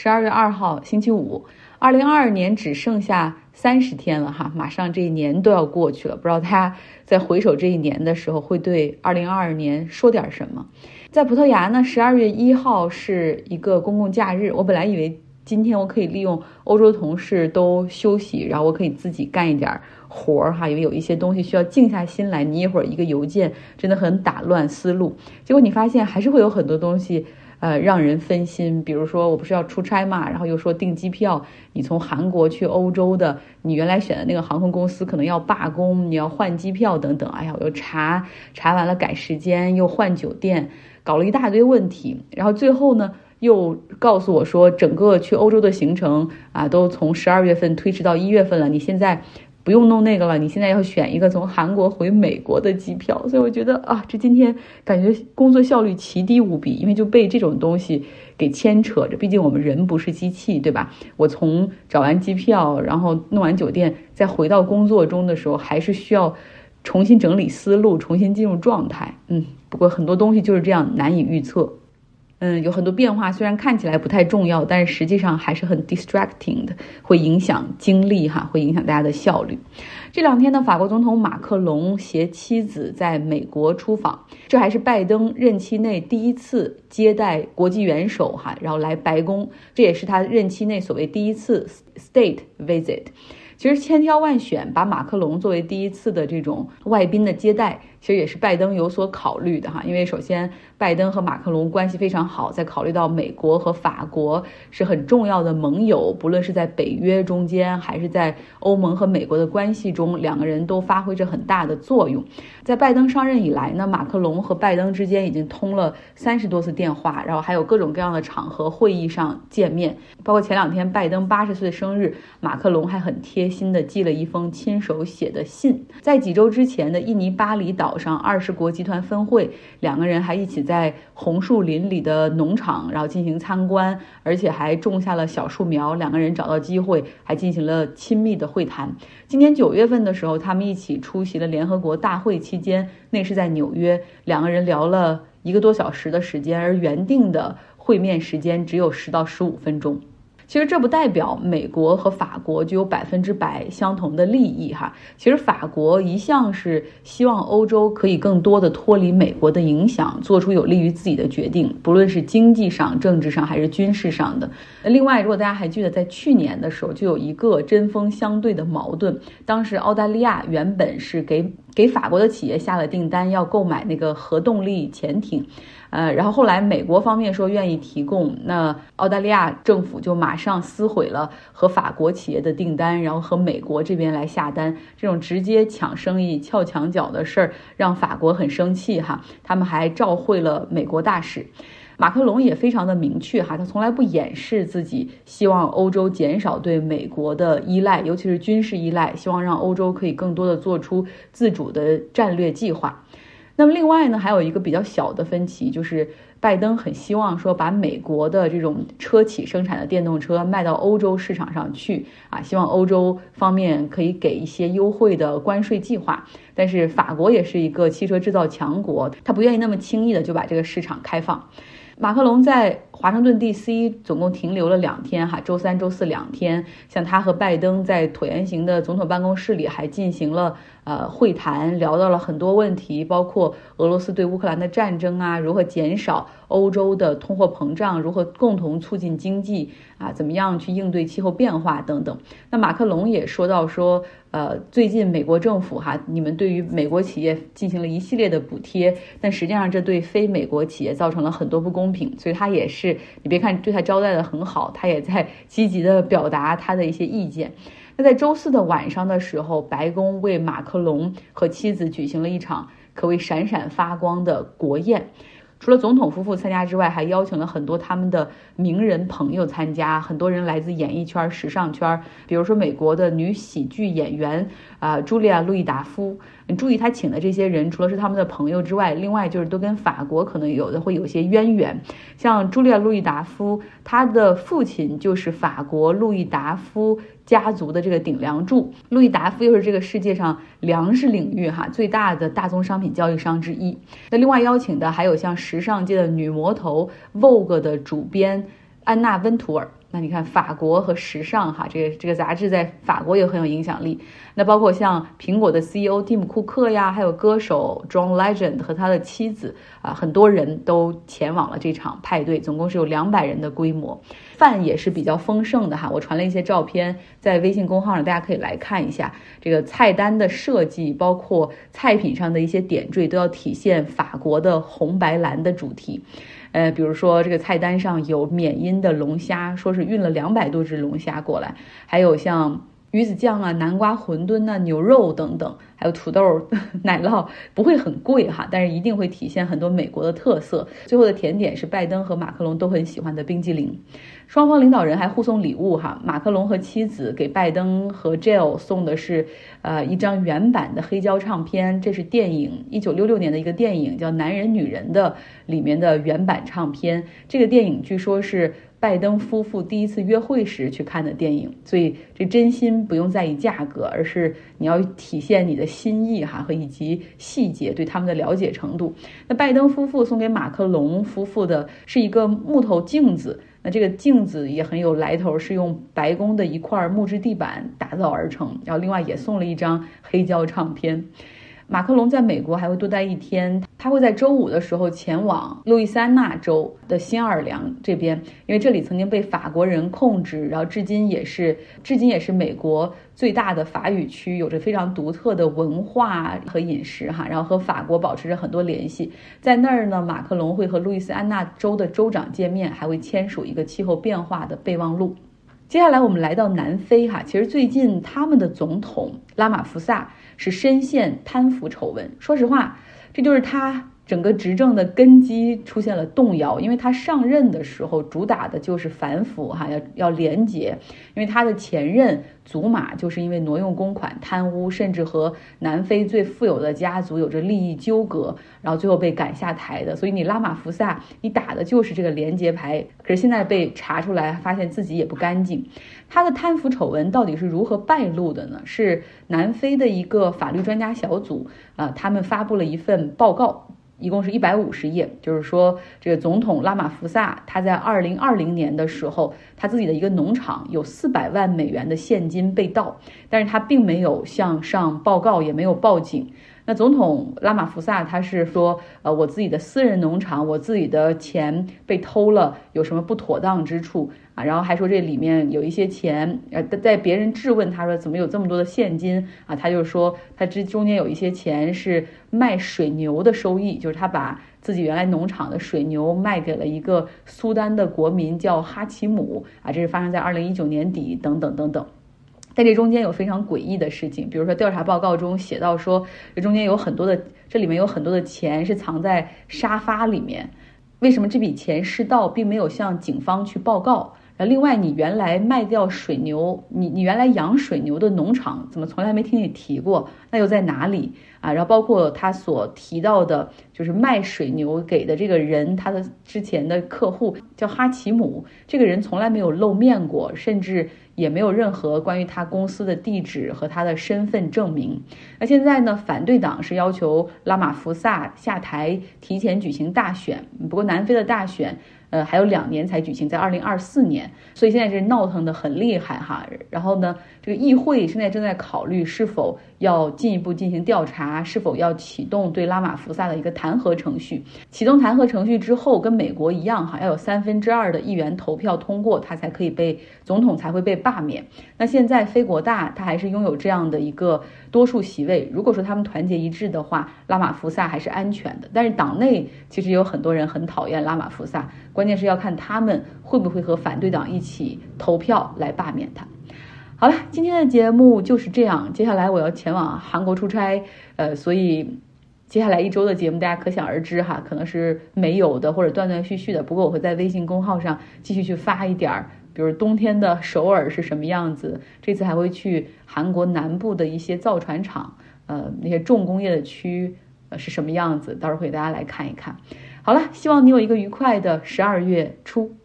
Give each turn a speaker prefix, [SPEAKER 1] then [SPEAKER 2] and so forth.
[SPEAKER 1] 十二月二号，星期五，二零二二年只剩下三十天了哈，马上这一年都要过去了。不知道大家在回首这一年的时候，会对二零二二年说点什么？在葡萄牙呢，十二月一号是一个公共假日。我本来以为今天我可以利用欧洲同事都休息，然后我可以自己干一点活儿哈，因为有一些东西需要静下心来。你一会儿一个邮件真的很打乱思路，结果你发现还是会有很多东西。呃，让人分心。比如说，我不是要出差嘛，然后又说订机票，你从韩国去欧洲的，你原来选的那个航空公司可能要罢工，你要换机票等等。哎呀，我又查查完了改时间，又换酒店，搞了一大堆问题。然后最后呢，又告诉我说，整个去欧洲的行程啊，都从十二月份推迟到一月份了。你现在。不用弄那个了，你现在要选一个从韩国回美国的机票，所以我觉得啊，这今天感觉工作效率奇低无比，因为就被这种东西给牵扯着。毕竟我们人不是机器，对吧？我从找完机票，然后弄完酒店，再回到工作中的时候，还是需要重新整理思路，重新进入状态。嗯，不过很多东西就是这样难以预测。嗯，有很多变化，虽然看起来不太重要，但是实际上还是很 distracting 的，会影响精力哈，会影响大家的效率。这两天呢，法国总统马克龙携妻子在美国出访，这还是拜登任期内第一次接待国际元首哈，然后来白宫，这也是他任期内所谓第一次 state visit。其实千挑万选，把马克龙作为第一次的这种外宾的接待。其实也是拜登有所考虑的哈，因为首先拜登和马克龙关系非常好，在考虑到美国和法国是很重要的盟友，不论是在北约中间，还是在欧盟和美国的关系中，两个人都发挥着很大的作用。在拜登上任以来呢，马克龙和拜登之间已经通了三十多次电话，然后还有各种各样的场合会议上见面，包括前两天拜登八十岁生日，马克龙还很贴心的寄了一封亲手写的信。在几周之前的印尼巴厘岛。上二十国集团分会，两个人还一起在红树林里的农场，然后进行参观，而且还种下了小树苗。两个人找到机会，还进行了亲密的会谈。今年九月份的时候，他们一起出席了联合国大会期间，那是在纽约，两个人聊了一个多小时的时间，而原定的会面时间只有十到十五分钟。其实这不代表美国和法国就有百分之百相同的利益哈。其实法国一向是希望欧洲可以更多的脱离美国的影响，做出有利于自己的决定，不论是经济上、政治上还是军事上的。另外，如果大家还记得，在去年的时候就有一个针锋相对的矛盾，当时澳大利亚原本是给给法国的企业下了订单，要购买那个核动力潜艇。呃，然后后来美国方面说愿意提供，那澳大利亚政府就马上撕毁了和法国企业的订单，然后和美国这边来下单，这种直接抢生意、撬墙角的事儿让法国很生气哈。他们还召会了美国大使，马克龙也非常的明确哈，他从来不掩饰自己希望欧洲减少对美国的依赖，尤其是军事依赖，希望让欧洲可以更多的做出自主的战略计划。那么另外呢，还有一个比较小的分歧，就是拜登很希望说把美国的这种车企生产的电动车卖到欧洲市场上去啊，希望欧洲方面可以给一些优惠的关税计划。但是法国也是一个汽车制造强国，他不愿意那么轻易的就把这个市场开放。马克龙在华盛顿 D.C. 总共停留了两天，哈，周三、周四两天。像他和拜登在椭圆形的总统办公室里还进行了呃会谈，聊到了很多问题，包括俄罗斯对乌克兰的战争啊，如何减少欧洲的通货膨胀，如何共同促进经济啊，怎么样去应对气候变化等等。那马克龙也说到说。呃，最近美国政府哈，你们对于美国企业进行了一系列的补贴，但实际上这对非美国企业造成了很多不公平，所以他也是，你别看对他招待的很好，他也在积极的表达他的一些意见。那在周四的晚上的时候，白宫为马克龙和妻子举行了一场可谓闪闪发光的国宴。除了总统夫妇参加之外，还邀请了很多他们的名人朋友参加。很多人来自演艺圈、时尚圈，比如说美国的女喜剧演员啊，茱莉亚·路易达夫。你注意，他请的这些人，除了是他们的朋友之外，另外就是都跟法国可能有的会有些渊源。像茱莉亚·路易达夫，他的父亲就是法国路易达夫家族的这个顶梁柱。路易达夫又是这个世界上粮食领域哈最大的大宗商品交易商之一。那另外邀请的还有像时尚界的女魔头 Vogue 的主编安娜·温图尔。那你看法国和时尚哈，这个这个杂志在法国也很有影响力。那包括像苹果的 CEO 蒂姆·库克呀，还有歌手 John Legend 和他的妻子啊，很多人都前往了这场派对，总共是有两百人的规模，饭也是比较丰盛的哈。我传了一些照片在微信公号上，大家可以来看一下。这个菜单的设计，包括菜品上的一些点缀，都要体现法国的红白蓝的主题。呃，比如说这个菜单上有缅因的龙虾，说是运了两百多只龙虾过来，还有像鱼子酱啊、南瓜馄饨啊、牛肉等等，还有土豆、奶酪，不会很贵哈，但是一定会体现很多美国的特色。最后的甜点是拜登和马克龙都很喜欢的冰激凌。双方领导人还互送礼物哈，马克龙和妻子给拜登和 Jill 送的是，呃，一张原版的黑胶唱片，这是电影一九六六年的一个电影叫《男人女人》的里面的原版唱片。这个电影据说是拜登夫妇第一次约会时去看的电影，所以这真心不用在意价格，而是你要体现你的心意哈和以及细节对他们的了解程度。那拜登夫妇送给马克龙夫妇的是一个木头镜子。那这个镜子也很有来头，是用白宫的一块木质地板打造而成，然后另外也送了一张黑胶唱片。马克龙在美国还会多待一天，他会在周五的时候前往路易斯安那州的新奥尔良这边，因为这里曾经被法国人控制，然后至今也是至今也是美国最大的法语区，有着非常独特的文化和饮食哈，然后和法国保持着很多联系。在那儿呢，马克龙会和路易斯安那州的州长见面，还会签署一个气候变化的备忘录。接下来我们来到南非哈，其实最近他们的总统拉马福萨。是深陷贪腐丑闻。说实话，这就是他整个执政的根基出现了动摇。因为他上任的时候主打的就是反腐，哈，要要廉洁。因为他的前任祖马就是因为挪用公款、贪污，甚至和南非最富有的家族有着利益纠葛，然后最后被赶下台的。所以你拉马福萨，你打的就是这个廉洁牌。可是现在被查出来，发现自己也不干净。他的贪腐丑闻到底是如何败露的呢？是南非的一个法律专家小组啊，他们发布了一份报告，一共是一百五十页。就是说，这个总统拉马福萨他在二零二零年的时候，他自己的一个农场有四百万美元的现金被盗，但是他并没有向上报告，也没有报警。那总统拉马福萨他是说，呃，我自己的私人农场，我自己的钱被偷了，有什么不妥当之处然后还说这里面有一些钱，呃，在别人质问他说怎么有这么多的现金啊？他就说他这中间有一些钱是卖水牛的收益，就是他把自己原来农场的水牛卖给了一个苏丹的国民叫哈奇姆啊，这是发生在二零一九年底等等等等。在这中间有非常诡异的事情，比如说调查报告中写到说，这中间有很多的，这里面有很多的钱是藏在沙发里面。为什么这笔钱失盗，并没有向警方去报告？另外，你原来卖掉水牛，你你原来养水牛的农场，怎么从来没听你提过？那又在哪里啊？然后包括他所提到的，就是卖水牛给的这个人，他的之前的客户叫哈奇姆，这个人从来没有露面过，甚至。也没有任何关于他公司的地址和他的身份证明。那现在呢？反对党是要求拉马福萨下台，提前举行大选。不过南非的大选。呃，还有两年才举行，在二零二四年，所以现在是闹腾的很厉害哈。然后呢，这个议会现在正在考虑是否要进一步进行调查，是否要启动对拉马福萨的一个弹劾程序。启动弹劾程序之后，跟美国一样哈，要有三分之二的议员投票通过，他才可以被总统才会被罢免。那现在非国大他还是拥有这样的一个多数席位，如果说他们团结一致的话，拉马福萨还是安全的。但是党内其实有很多人很讨厌拉马福萨。关键是要看他们会不会和反对党一起投票来罢免他。好了，今天的节目就是这样。接下来我要前往韩国出差，呃，所以接下来一周的节目大家可想而知哈，可能是没有的或者断断续续的。不过我会在微信公号上继续去发一点儿，比如冬天的首尔是什么样子。这次还会去韩国南部的一些造船厂，呃，那些重工业的区呃是什么样子，到时候会给大家来看一看。好了，希望你有一个愉快的十二月初。